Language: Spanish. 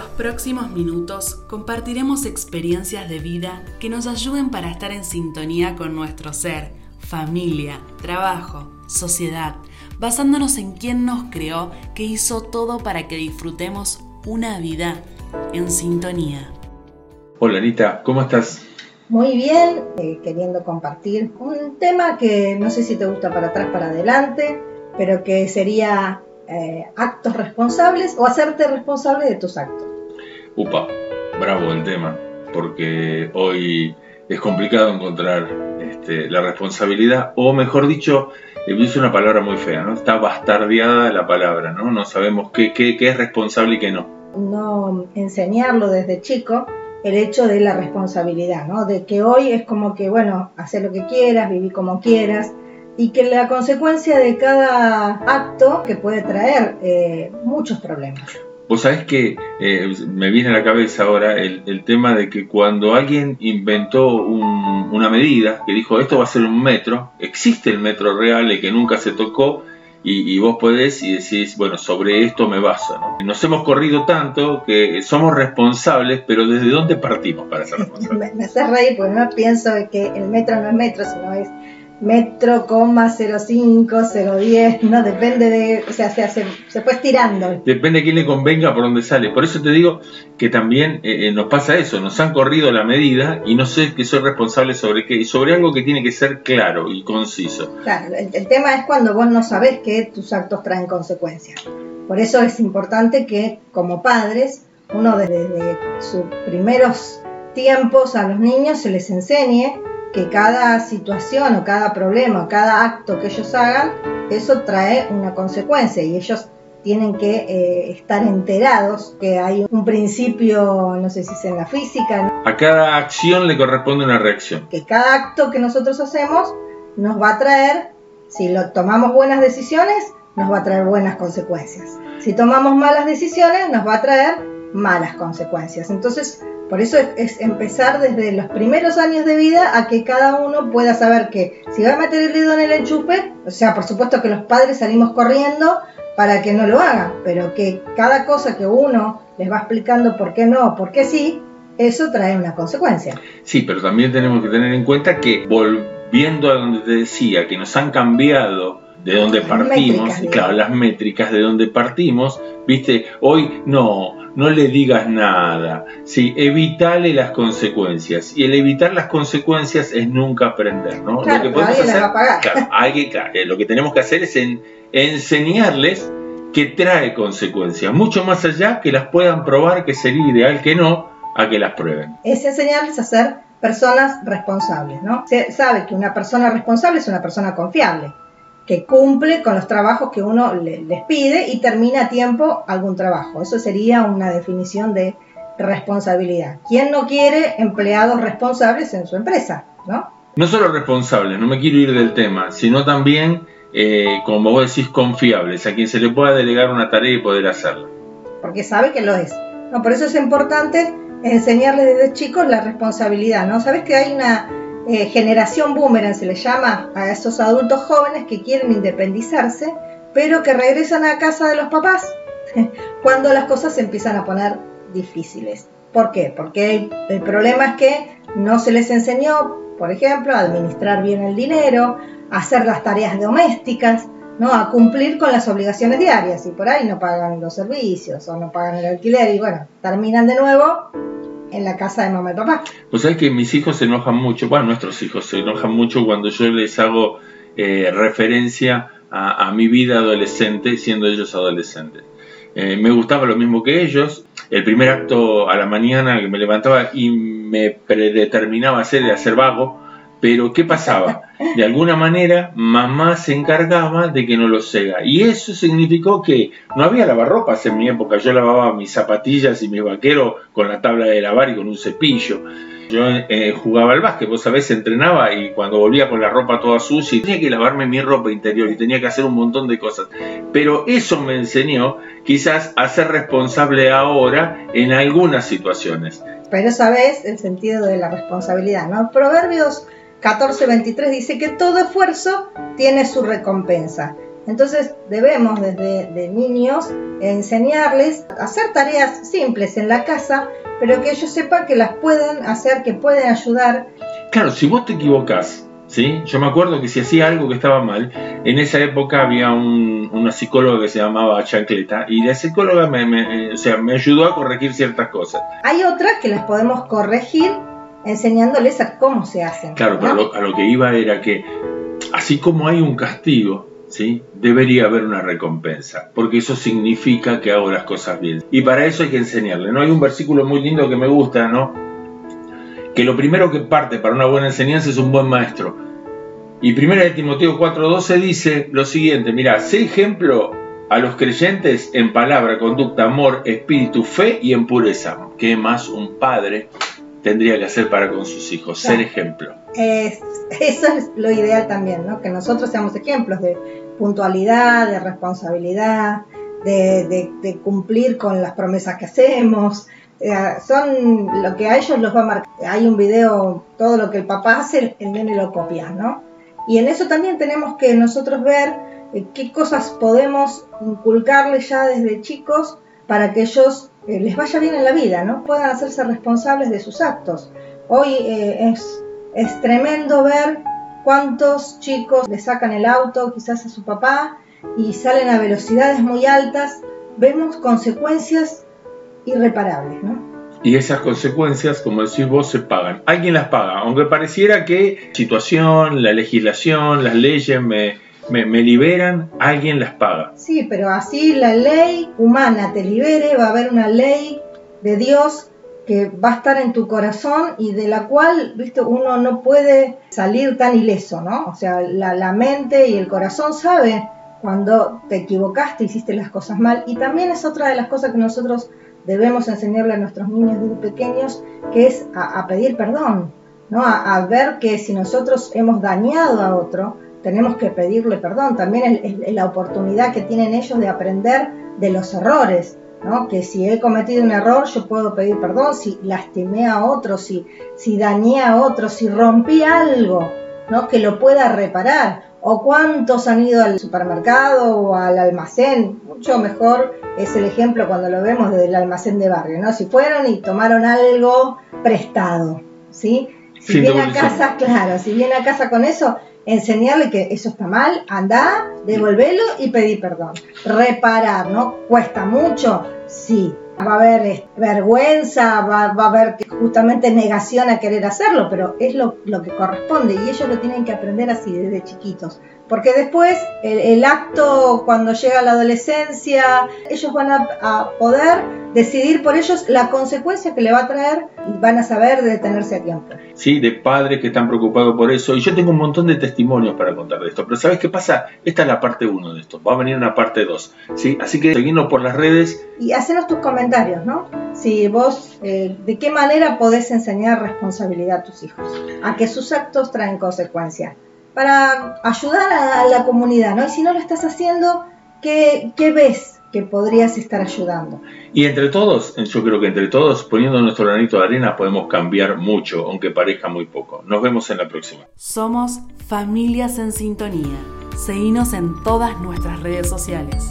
los próximos minutos compartiremos experiencias de vida que nos ayuden para estar en sintonía con nuestro ser, familia, trabajo, sociedad, basándonos en quien nos creó, que hizo todo para que disfrutemos una vida en sintonía. Hola Anita, ¿cómo estás? Muy bien, eh, queriendo compartir un tema que no sé si te gusta para atrás, para adelante, pero que sería eh, actos responsables o hacerte responsable de tus actos. Upa, bravo el tema, porque hoy es complicado encontrar este, la responsabilidad, o mejor dicho, es una palabra muy fea, ¿no? Está bastardeada la palabra, ¿no? No sabemos qué, qué, qué es responsable y qué no. No enseñarlo desde chico el hecho de la responsabilidad, ¿no? De que hoy es como que, bueno, hacer lo que quieras, vivir como quieras, y que la consecuencia de cada acto que puede traer eh, muchos problemas. Vos sabés que eh, me viene a la cabeza ahora el, tema de que cuando alguien inventó una medida que dijo esto va a ser un metro, existe el metro real y que nunca se tocó y, vos podés y decís, bueno, sobre esto me baso. Nos hemos corrido tanto que somos responsables, pero ¿desde dónde partimos para ser responsables? me, me reír porque no pienso que el metro no es metro, sino es metro, coma, 05, 010, no depende de, o sea, se, hace, se fue estirando. Depende de quién le convenga por dónde sale. Por eso te digo que también eh, eh, nos pasa eso, nos han corrido la medida y no sé que soy responsable sobre qué, y sobre algo que tiene que ser claro y conciso. Claro, el, tema es cuando vos no sabés que tus actos traen consecuencias. Por eso es importante que como padres, uno desde sus primeros tiempos a los niños se les enseñe que cada situación o cada problema o cada acto que ellos hagan, eso trae una consecuencia y ellos tienen que eh, estar enterados que hay un principio, no sé si es en la física. A cada acción le corresponde una reacción. Que cada acto que nosotros hacemos nos va a traer, si lo tomamos buenas decisiones, nos va a traer buenas consecuencias. Si tomamos malas decisiones, nos va a traer malas consecuencias. Entonces, por eso es, empezar desde los primeros años de vida a que cada uno pueda saber que si va a meter el dedo en el enchufe, o sea, por supuesto que los padres salimos corriendo para que no lo hagan, pero que cada cosa que uno les va explicando por qué no, por qué sí, eso trae una consecuencia. Sí, pero también tenemos que tener en cuenta que volviendo a donde te decía, que nos han cambiado de donde partimos, claro, las métricas de donde partimos, viste, hoy no, no le digas nada, sí, evitale las consecuencias. Y el evitar las consecuencias es nunca aprender, ¿no? lo que podemos hacer, claro, lo que tenemos que hacer es enseñarles que trae consecuencias, mucho más allá que las puedan probar, que sería ideal que no, a que las prueben. Es enseñarles a ser personas responsables, ¿no? Se sabe que una persona responsable es una persona confiable que cumple con los trabajos que uno les pide y termina a tiempo algún trabajo. Eso sería una definición de responsabilidad. ¿Quién no quiere empleados responsables en su empresa? ¿no? No solo responsables, no me quiero ir del tema, sino también, eh, como vos decís, confiables, a quien se le pueda delegar una tarea y poder hacerla. Porque sabe que lo es. No, por eso es importante enseñarles desde chicos la responsabilidad, ¿no? Sabes que hay una eh, generación boomerang se le llama a esos adultos jóvenes que quieren independizarse, pero que regresan a casa de los papás cuando las cosas se empiezan a poner difíciles. ¿Por qué? Porque el, problema es que no se les enseñó, por ejemplo, a administrar bien el dinero, a hacer las tareas domésticas, ¿no? a cumplir con las obligaciones diarias y por ahí no pagan los servicios o no pagan el alquiler y bueno, terminan de nuevo en la casa de mamá y papá. Pues sabes que mis hijos se enojan mucho, bueno, nuestros hijos se enojan mucho cuando yo les hago eh, referencia a, mi vida adolescente siendo ellos adolescentes. Eh, me gustaba lo mismo que ellos. El primer acto a la mañana que me levantaba y me predeterminaba hacer era ser vago pero ¿qué pasaba? De alguna manera, mamá se encargaba de que no lo sea. Y eso significó que no había lavarropas en mi época. Yo lavaba mis zapatillas y mis vaqueros con la tabla de lavar y con un cepillo. Yo eh, jugaba al básquet, vos sabés, entrenaba y cuando volvía con la ropa toda sucia, tenía que lavarme mi ropa interior y tenía que hacer un montón de cosas. Pero eso me enseñó quizás a ser responsable ahora en algunas situaciones. Pero sabés el sentido de la responsabilidad, ¿no? Proverbios 14:23 dice que todo esfuerzo tiene su recompensa Entonces debemos desde de niños enseñarles a hacer tareas simples en la casa, pero que ellos sepan que las pueden hacer, que pueden ayudar. Claro, si vos te equivocás, ¿sí? Yo me acuerdo que si hacía algo que estaba mal, en esa época había una psicóloga que se llamaba Chancleta y la psicóloga me, me, o sea, me ayudó a corregir ciertas cosas. Hay otras que las podemos corregir enseñándoles a cómo se hacen. Claro, pero a lo que iba era que así como hay un castigo, ¿sí? debería haber una recompensa, porque eso significa que hago las cosas bien. Y para eso hay que enseñarle. ¿no? Hay un versículo muy lindo que me gusta, ¿no? que lo primero que parte para una buena enseñanza es un buen maestro. Y primera de Timoteo 4:12 dice lo siguiente, mira, sé ejemplo a los creyentes en palabra, conducta, amor, espíritu, fe y en pureza. ¿Qué más un padre tendría que hacer para con sus hijos? Ser ejemplo. eso es lo ideal también, ¿no? Que nosotros seamos ejemplos de puntualidad, de responsabilidad, de, de cumplir con las promesas que hacemos, eh, son lo que a ellos los va a marcar. Hay un video, todo lo que el papá hace, el nene lo copia, ¿no? Y en eso también tenemos que nosotros ver eh, qué cosas podemos inculcarles ya desde chicos para que ellos eh, les vaya bien en la vida, ¿no? Puedan hacerse responsables de sus actos. Hoy es, es tremendo ver cuántos chicos le sacan el auto quizás a su papá y salen a velocidades muy altas. Vemos consecuencias irreparables, ¿no? Y esas consecuencias, como decís vos, se pagan. Alguien las paga, aunque pareciera que situación, la legislación, las leyes me, me, liberan, alguien las paga. Sí, pero así la ley humana te libere, va a haber una ley de Dios que va a estar en tu corazón y de la cual, viste, uno no puede salir tan ileso, ¿no? O sea, la, la mente y el corazón sabe cuando te equivocaste, hiciste las cosas mal. Y también es otra de las cosas que nosotros debemos enseñarle a nuestros niños desde pequeños, que es a, pedir perdón, ¿no? A, ver que si nosotros hemos dañado a otro, tenemos que pedirle perdón. También es, la oportunidad que tienen ellos de aprender de los errores, ¿no? Que si he cometido un error, yo puedo pedir perdón, si lastimé a otro, si, si dañé a otro, si rompí algo, ¿no? Que lo pueda reparar. O cuántos han ido al supermercado o al almacén, mucho mejor es el ejemplo cuando lo vemos desde el almacén de barrio, ¿no? Si fueron y tomaron algo prestado, ¿sí? Si viene a casa, claro, si viene a casa con eso, enseñarle que eso está mal, anda, devolverlo y pedir perdón. Reparar, ¿no? Cuesta mucho, sí. Va a haber vergüenza, va, a haber justamente negación a querer hacerlo, pero es lo, lo que corresponde y ellos lo tienen que aprender así desde chiquitos. Porque después el, acto, cuando llega la adolescencia, ellos van a, poder decidir por ellos la consecuencia que le va a traer y van a saber detenerse a tiempo. Sí, de padres que están preocupados por eso. Y yo tengo un montón de testimonios para contar de esto. Pero ¿sabes qué pasa? Esta es la parte 1 de esto. Va a venir una parte 2. ¿sí? Así que seguimos por las redes. Y hacenos tus comentarios, ¿no? Si vos, eh, ¿de qué manera podés enseñar responsabilidad a tus hijos? A que sus actos traen consecuencias para ayudar a la comunidad, ¿no? Y si no lo estás haciendo, ¿qué, ves que podrías estar ayudando? Y entre todos, yo creo que entre todos, poniendo nuestro granito de arena, podemos cambiar mucho, aunque parezca muy poco. Nos vemos en la próxima. Somos Familias en Sintonía. Seguinos en todas nuestras redes sociales.